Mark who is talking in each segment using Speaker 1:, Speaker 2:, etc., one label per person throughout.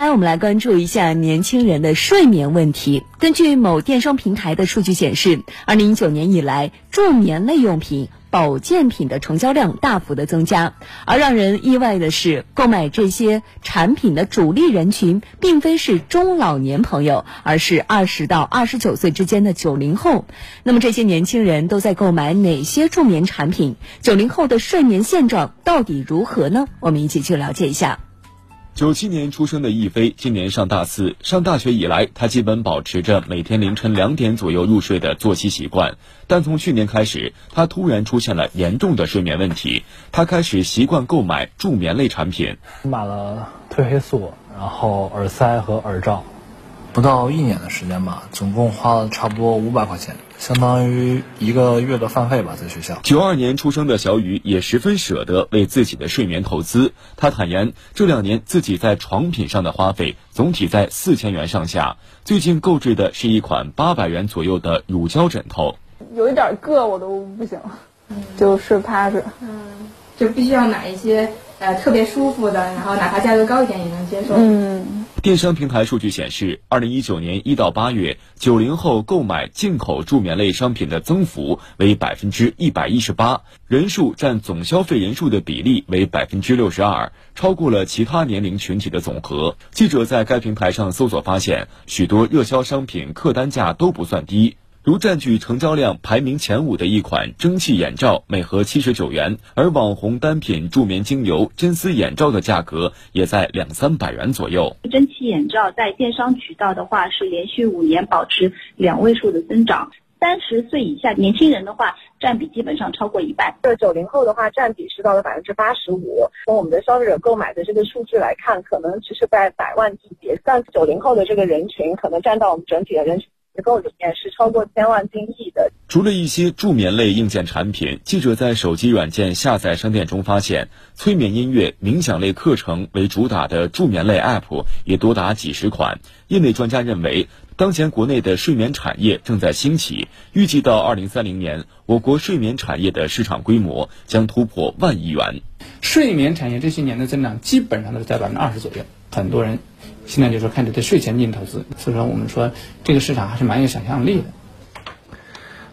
Speaker 1: 来，我们来关注一下年轻人的睡眠问题。根据某电商平台的数据显示，二零一九年以来，助眠类用品、保健品的成交量大幅的增加。而让人意外的是，购买这些产品的主力人群，并非是中老年朋友，而是二十到二十九岁之间的九零后。那么，这些年轻人都在购买哪些助眠产品？九零后的睡眠现状到底如何呢？我们一起去了解一下。
Speaker 2: 九七年出生的易飞，今年上大四。上大学以来，他基本保持着每天凌晨两点左右入睡的作息习惯。但从去年开始，他突然出现了严重的睡眠问题。他开始习惯购买助眠类产品，
Speaker 3: 买了褪黑素，然后耳塞和耳罩。
Speaker 4: 不到一年的时间吧，总共花了差不多五百块钱，相当于一个月的饭费吧，在学校。
Speaker 2: 九二年出生的小雨也十分舍得为自己的睡眠投资。他坦言，这两年自己在床品上的花费总体在四千元上下。最近购置的是一款八百元左右的乳胶枕头，
Speaker 5: 有一点硌我都不行，就睡趴着。
Speaker 6: 嗯，就必须要买一些呃特别舒服的，然后哪怕价格高一点也能接受。
Speaker 5: 嗯。
Speaker 2: 电商平台数据显示，二零一九年一到八月，九零后购买进口助眠类商品的增幅为百分之一百一十八，人数占总消费人数的比例为百分之六十二，超过了其他年龄群体的总和。记者在该平台上搜索发现，许多热销商品客单价都不算低。如占据成交量排名前五的一款蒸汽眼罩，每盒七十九元；而网红单品助眠精油真丝眼罩的价格也在两三百元左右。
Speaker 7: 蒸汽眼罩在电商渠道的话是连续五年保持两位数的增长，三十岁以下年轻人的话占比基本上超过一半。
Speaker 8: 这九零后的话占比是到了百分之八十五。从我们的消费者购买的这个数据来看，可能只是在百万级别，但九零后的这个人群可能占到我们整体的人群。结构里面是超过千万斤亿的。
Speaker 2: 除了一些助眠类硬件产品，记者在手机软件下载商店中发现，催眠音乐、冥想类课程为主打的助眠类 App 也多达几十款。业内专家认为，当前国内的睡眠产业正在兴起，预计到二零三零年，我国睡眠产业的市场规模将突破万亿元。
Speaker 9: 睡眠产业这些年的增长基本上都是在百分之二十左右，很多人。现在就是开始对睡前进行投资，所以说我们说这个市场还是蛮有想象力的。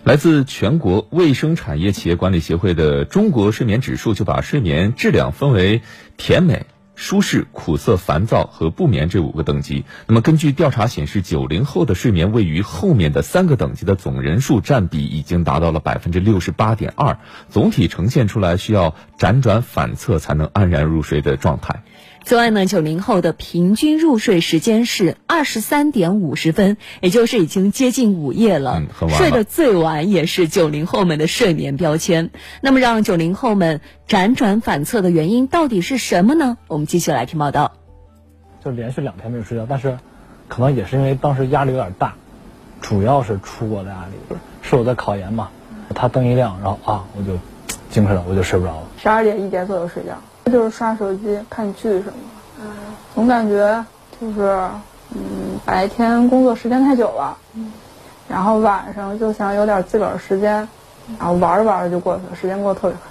Speaker 10: 来自全国卫生产业企业管理协会的中国睡眠指数就把睡眠质量分为甜美、舒适、苦涩、烦躁和不眠这五个等级。那么根据调查显示，九零后的睡眠位于后面的三个等级的总人数占比已经达到了百分之六十八点二，总体呈现出来需要辗转反侧才能安然入睡的状态。
Speaker 1: 此外呢，九零后的平均入睡时间是二十三点五十分，也就是已经接近午夜了。
Speaker 10: 嗯，很晚
Speaker 1: 睡得最晚也是九零后们的睡眠标签。那么，让九零后们辗转反侧的原因到底是什么呢？我们继续来听报道。
Speaker 3: 就连续两天没有睡觉，但是可能也是因为当时压力有点大，主要是出国的压力。是我在考研嘛，他灯一亮，然后啊，我就精神了，我就睡不着了。
Speaker 5: 十二点一点左右睡觉。就是刷手机、看剧什么，嗯，总感觉就是，嗯，白天工作时间太久了，嗯，然后晚上就想有点自个儿时间，然后玩着玩着就过去了，时间过得特别快。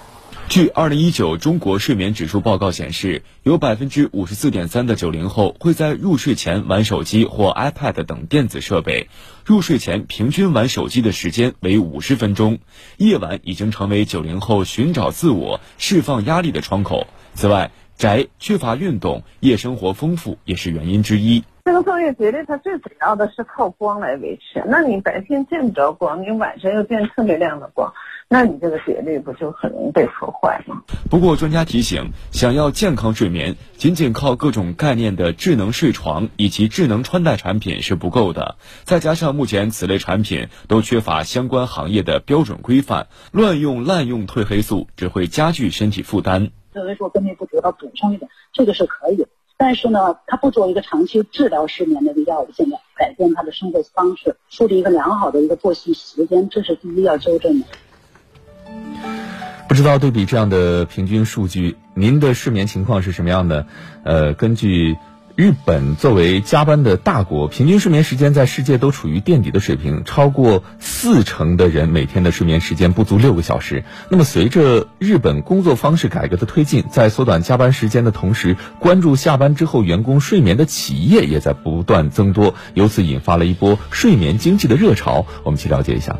Speaker 2: 据二零一九中国睡眠指数报告显示，有百分之五十四点三的九零后会在入睡前玩手机或 iPad 等电子设备，入睡前平均玩手机的时间为五十分钟，夜晚已经成为九零后寻找自我、释放压力的窗口。此外，宅、缺乏运动、夜生活丰富也是原因之一。
Speaker 8: 这个昼夜节律它最主要的是靠光来维持。那你白天见不着光，你晚上又见特别亮的光，那你这个节律不就很容易被破坏吗？
Speaker 2: 不过，专家提醒，想要健康睡眠，仅仅靠各种概念的智能睡床以及智能穿戴产品是不够的。再加上目前此类产品都缺乏相关行业的标准规范，乱用滥用褪黑素只会加剧身体负担。
Speaker 11: 褪黑素分泌不足，要补充一点，这个是可以。但是呢，它不作为一个长期治疗失眠的一个药物，现在改变他的生活方式，树立一个良好的一个作息时间，这是第一要纠正的。
Speaker 10: 不知道对比这样的平均数据，您的睡眠情况是什么样的？呃，根据日本作为加班的大国，平均睡眠时间在世界都处于垫底的水平，超过四成的人每天的睡眠时间不足六个小时。那么，随着日本工作方式改革的推进，在缩短加班时间的同时，关注下班之后员工睡眠的企业也在不断增多，由此引发了一波睡眠经济的热潮。我们去了解一下。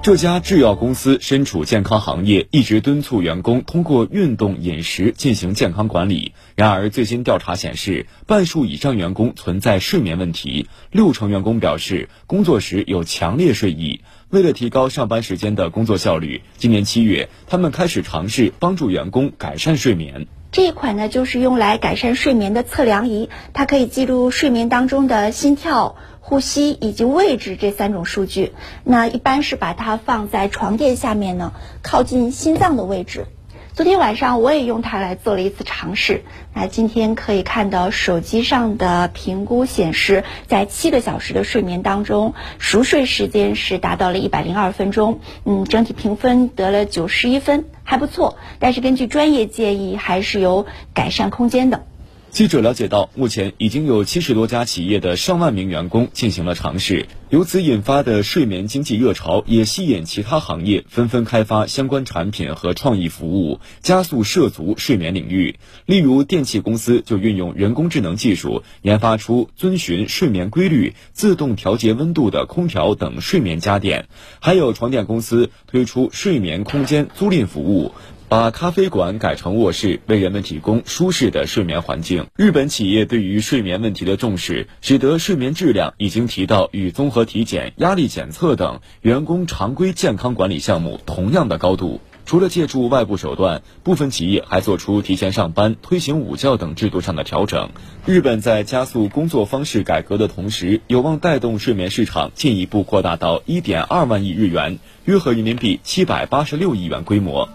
Speaker 2: 这家制药公司身处健康行业，一直敦促员工通过运动、饮食进行健康管理。然而，最新调查显示，半数以上员工存在睡眠问题，六成员工表示工作时有强烈睡意。为了提高上班时间的工作效率，今年七月，他们开始尝试帮助员工改善睡眠。
Speaker 12: 这一款呢，就是用来改善睡眠的测量仪，它可以记录睡眠当中的心跳。呼吸以及位置这三种数据，那一般是把它放在床垫下面呢，靠近心脏的位置。昨天晚上我也用它来做了一次尝试。那今天可以看到手机上的评估显示，在七个小时的睡眠当中，熟睡时间是达到了一百零二分钟，嗯，整体评分得了九十一分，还不错。但是根据专业建议，还是有改善空间的。
Speaker 2: 记者了解到，目前已经有七十多家企业的上万名员工进行了尝试，由此引发的睡眠经济热潮也吸引其他行业纷纷开发相关产品和创意服务，加速涉足睡眠领域。例如，电器公司就运用人工智能技术，研发出遵循睡眠规律、自动调节温度的空调等睡眠家电；还有床垫公司推出睡眠空间租赁服务。把咖啡馆改成卧室，为人们提供舒适的睡眠环境。日本企业对于睡眠问题的重视，使得睡眠质量已经提到与综合体检、压力检测等员工常规健康管理项目同样的高度。除了借助外部手段，部分企业还做出提前上班、推行午觉等制度上的调整。日本在加速工作方式改革的同时，有望带动睡眠市场进一步扩大到一点二万亿日元，约合人民币七百八十六亿元规模。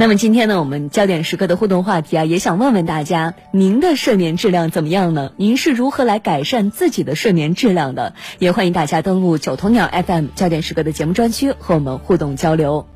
Speaker 1: 那么今天呢，我们焦点时刻的互动话题啊，也想问问大家，您的睡眠质量怎么样呢？您是如何来改善自己的睡眠质量的？也欢迎大家登录九头鸟 FM 焦点时刻的节目专区和我们互动交流。